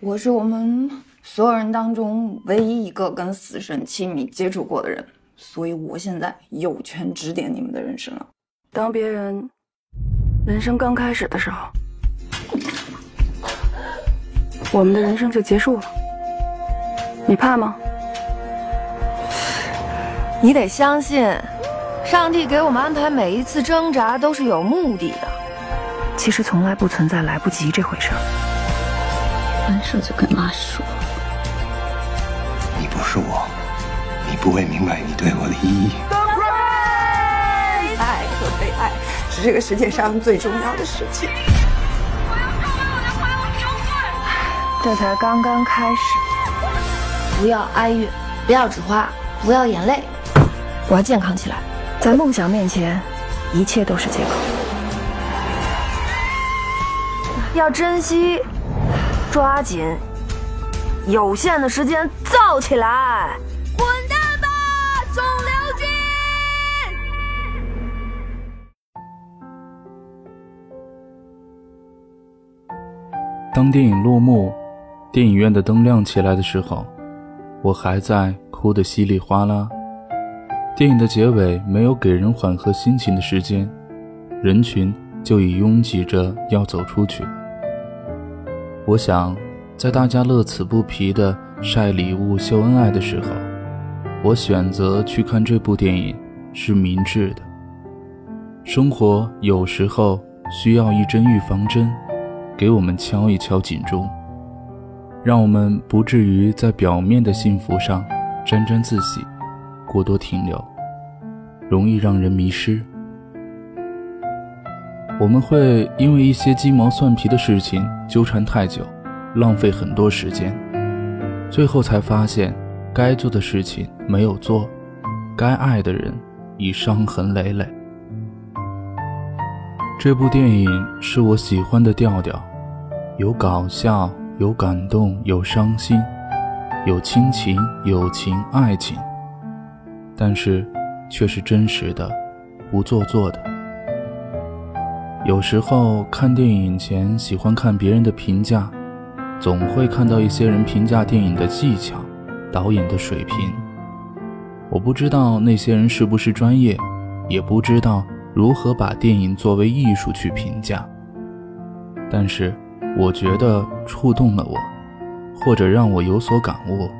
我是我们所有人当中唯一一个跟死神亲密接触过的人，所以我现在有权指点你们的人生了。当别人人生刚开始的时候，我们的人生就结束了。你怕吗？你得相信，上帝给我们安排每一次挣扎都是有目的的。其实从来不存在来不及这回事儿。完事就跟妈说，你不是我，你不会明白你对我的意义。爱和被爱是这个世界上最重要的事情。这才刚刚开始，不要哀怨，不要纸花，不要眼泪，我要健康起来。在梦想面前，一切都是借口。要珍惜，抓紧，有限的时间造起来！滚蛋吧，肿瘤君！当电影落幕，电影院的灯亮起来的时候，我还在哭得稀里哗啦。电影的结尾没有给人缓和心情的时间，人群就已拥挤着要走出去。我想，在大家乐此不疲地晒礼物、秀恩爱的时候，我选择去看这部电影是明智的。生活有时候需要一针预防针，给我们敲一敲警钟，让我们不至于在表面的幸福上沾沾自喜，过多停留，容易让人迷失。我们会因为一些鸡毛蒜皮的事情纠缠太久，浪费很多时间，最后才发现该做的事情没有做，该爱的人已伤痕累累。这部电影是我喜欢的调调，有搞笑，有感动，有伤心，有亲情、友情、爱情，但是却是真实的，不做作的。有时候看电影前喜欢看别人的评价，总会看到一些人评价电影的技巧、导演的水平。我不知道那些人是不是专业，也不知道如何把电影作为艺术去评价。但是我觉得触动了我，或者让我有所感悟，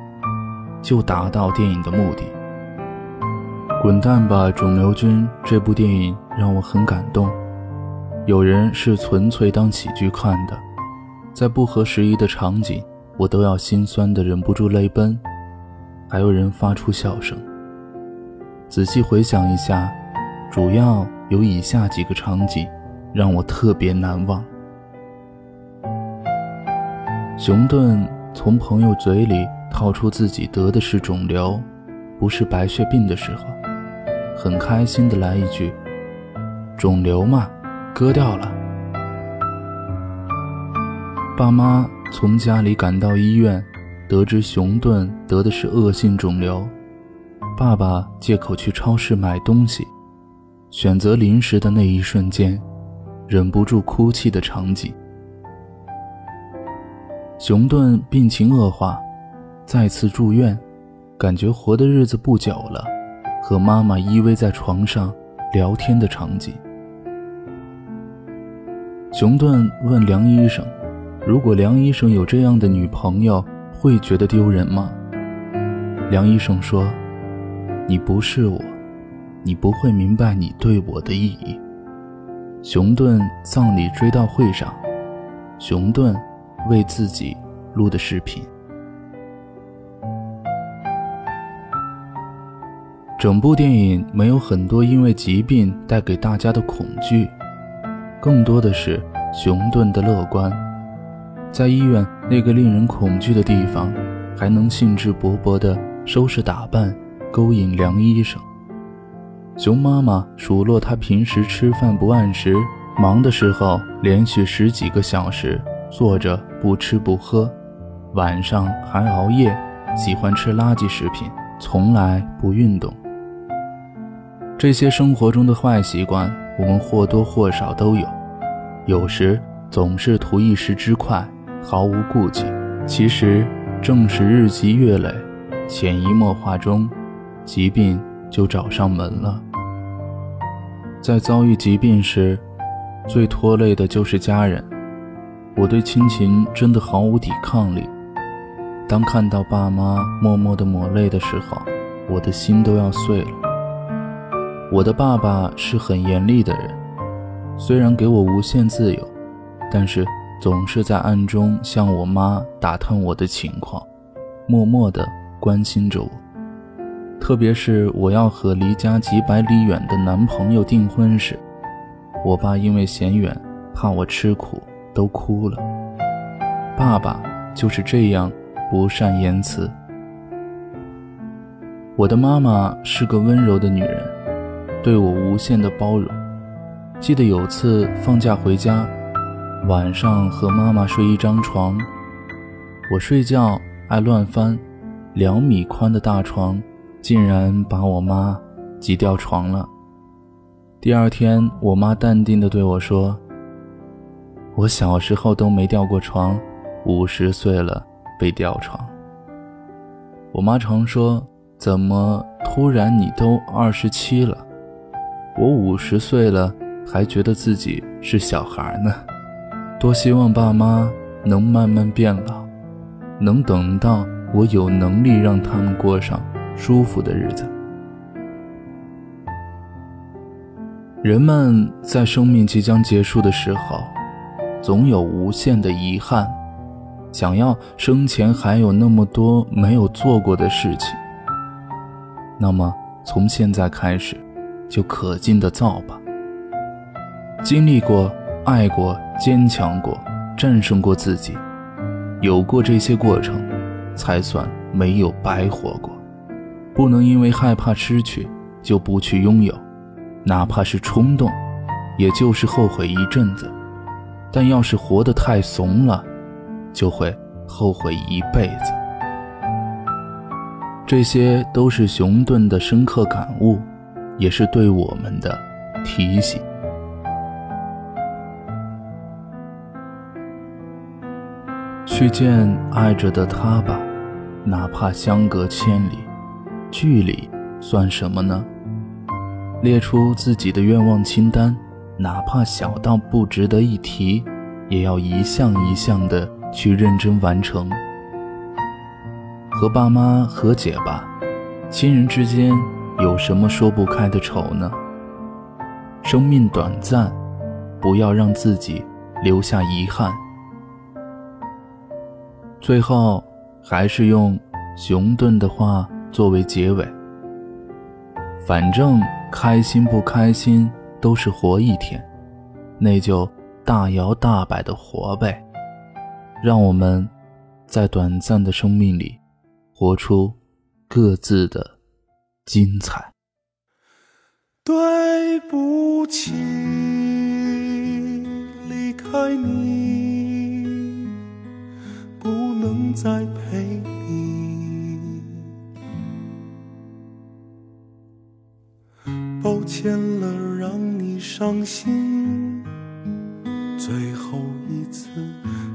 就达到电影的目的。《滚蛋吧，肿瘤君》这部电影让我很感动。有人是纯粹当喜剧看的，在不合时宜的场景，我都要心酸的忍不住泪奔；还有人发出笑声。仔细回想一下，主要有以下几个场景让我特别难忘：熊顿从朋友嘴里套出自己得的是肿瘤，不是白血病的时候，很开心的来一句：“肿瘤嘛。”割掉了。爸妈从家里赶到医院，得知熊顿得的是恶性肿瘤。爸爸借口去超市买东西，选择零食的那一瞬间，忍不住哭泣的场景。熊顿病情恶化，再次住院，感觉活的日子不久了，和妈妈依偎在床上聊天的场景。熊顿问梁医生：“如果梁医生有这样的女朋友，会觉得丢人吗？”梁医生说：“你不是我，你不会明白你对我的意义。”熊顿葬礼追悼会上，熊顿为自己录的视频。整部电影没有很多因为疾病带给大家的恐惧。更多的是熊顿的乐观，在医院那个令人恐惧的地方，还能兴致勃勃地收拾打扮，勾引梁医生。熊妈妈数落他平时吃饭不按时，忙的时候连续十几个小时坐着不吃不喝，晚上还熬夜，喜欢吃垃圾食品，从来不运动。这些生活中的坏习惯。我们或多或少都有，有时总是图一时之快，毫无顾忌，其实正是日积月累，潜移默化中，疾病就找上门了。在遭遇疾病时，最拖累的就是家人。我对亲情真的毫无抵抗力。当看到爸妈默默的抹泪的时候，我的心都要碎了。我的爸爸是很严厉的人，虽然给我无限自由，但是总是在暗中向我妈打探我的情况，默默的关心着我。特别是我要和离家几百里远的男朋友订婚时，我爸因为嫌远，怕我吃苦。都哭了。爸爸就是这样不善言辞。我的妈妈是个温柔的女人，对我无限的包容。记得有次放假回家，晚上和妈妈睡一张床，我睡觉爱乱翻，两米宽的大床竟然把我妈挤掉床了。第二天，我妈淡定地对我说。我小时候都没掉过床，五十岁了被吊床。我妈常说：“怎么突然你都二十七了？我五十岁了还觉得自己是小孩呢。”多希望爸妈能慢慢变老，能等到我有能力让他们过上舒服的日子。人们在生命即将结束的时候。总有无限的遗憾，想要生前还有那么多没有做过的事情。那么从现在开始，就可劲的造吧。经历过、爱过、坚强过、战胜过自己，有过这些过程，才算没有白活过。不能因为害怕失去就不去拥有，哪怕是冲动，也就是后悔一阵子。但要是活得太怂了，就会后悔一辈子。这些都是熊顿的深刻感悟，也是对我们的提醒。去见爱着的他吧，哪怕相隔千里，距离算什么呢？列出自己的愿望清单。哪怕小到不值得一提，也要一项一项的去认真完成。和爸妈和解吧，亲人之间有什么说不开的仇呢？生命短暂，不要让自己留下遗憾。最后，还是用熊顿的话作为结尾：反正开心不开心。都是活一天，那就大摇大摆的活呗。让我们在短暂的生命里，活出各自的精彩。对不起，离开你，在陪你。抱歉了。让你伤心，最后一次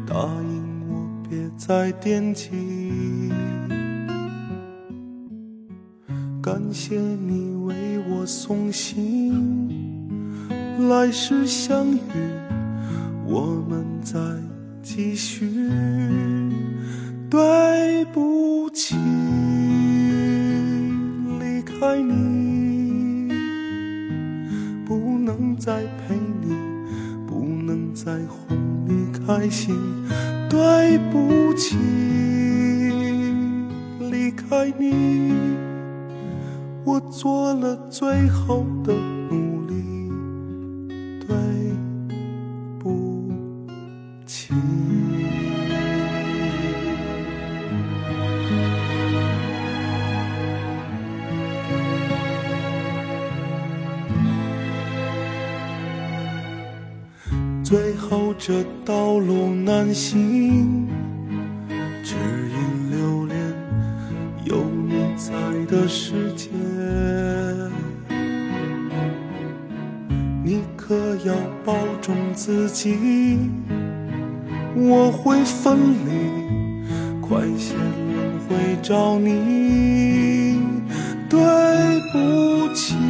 答应我，别再惦记。感谢你为我送行，来世相遇，我们在继续。对不起，离开你。不能再陪你，不能再哄你开心。对不起，离开你，我做了最后的努力。最后这道路难行只因留恋有你在的世界。你可要保重自己我会分离快些轮回找你。对不起。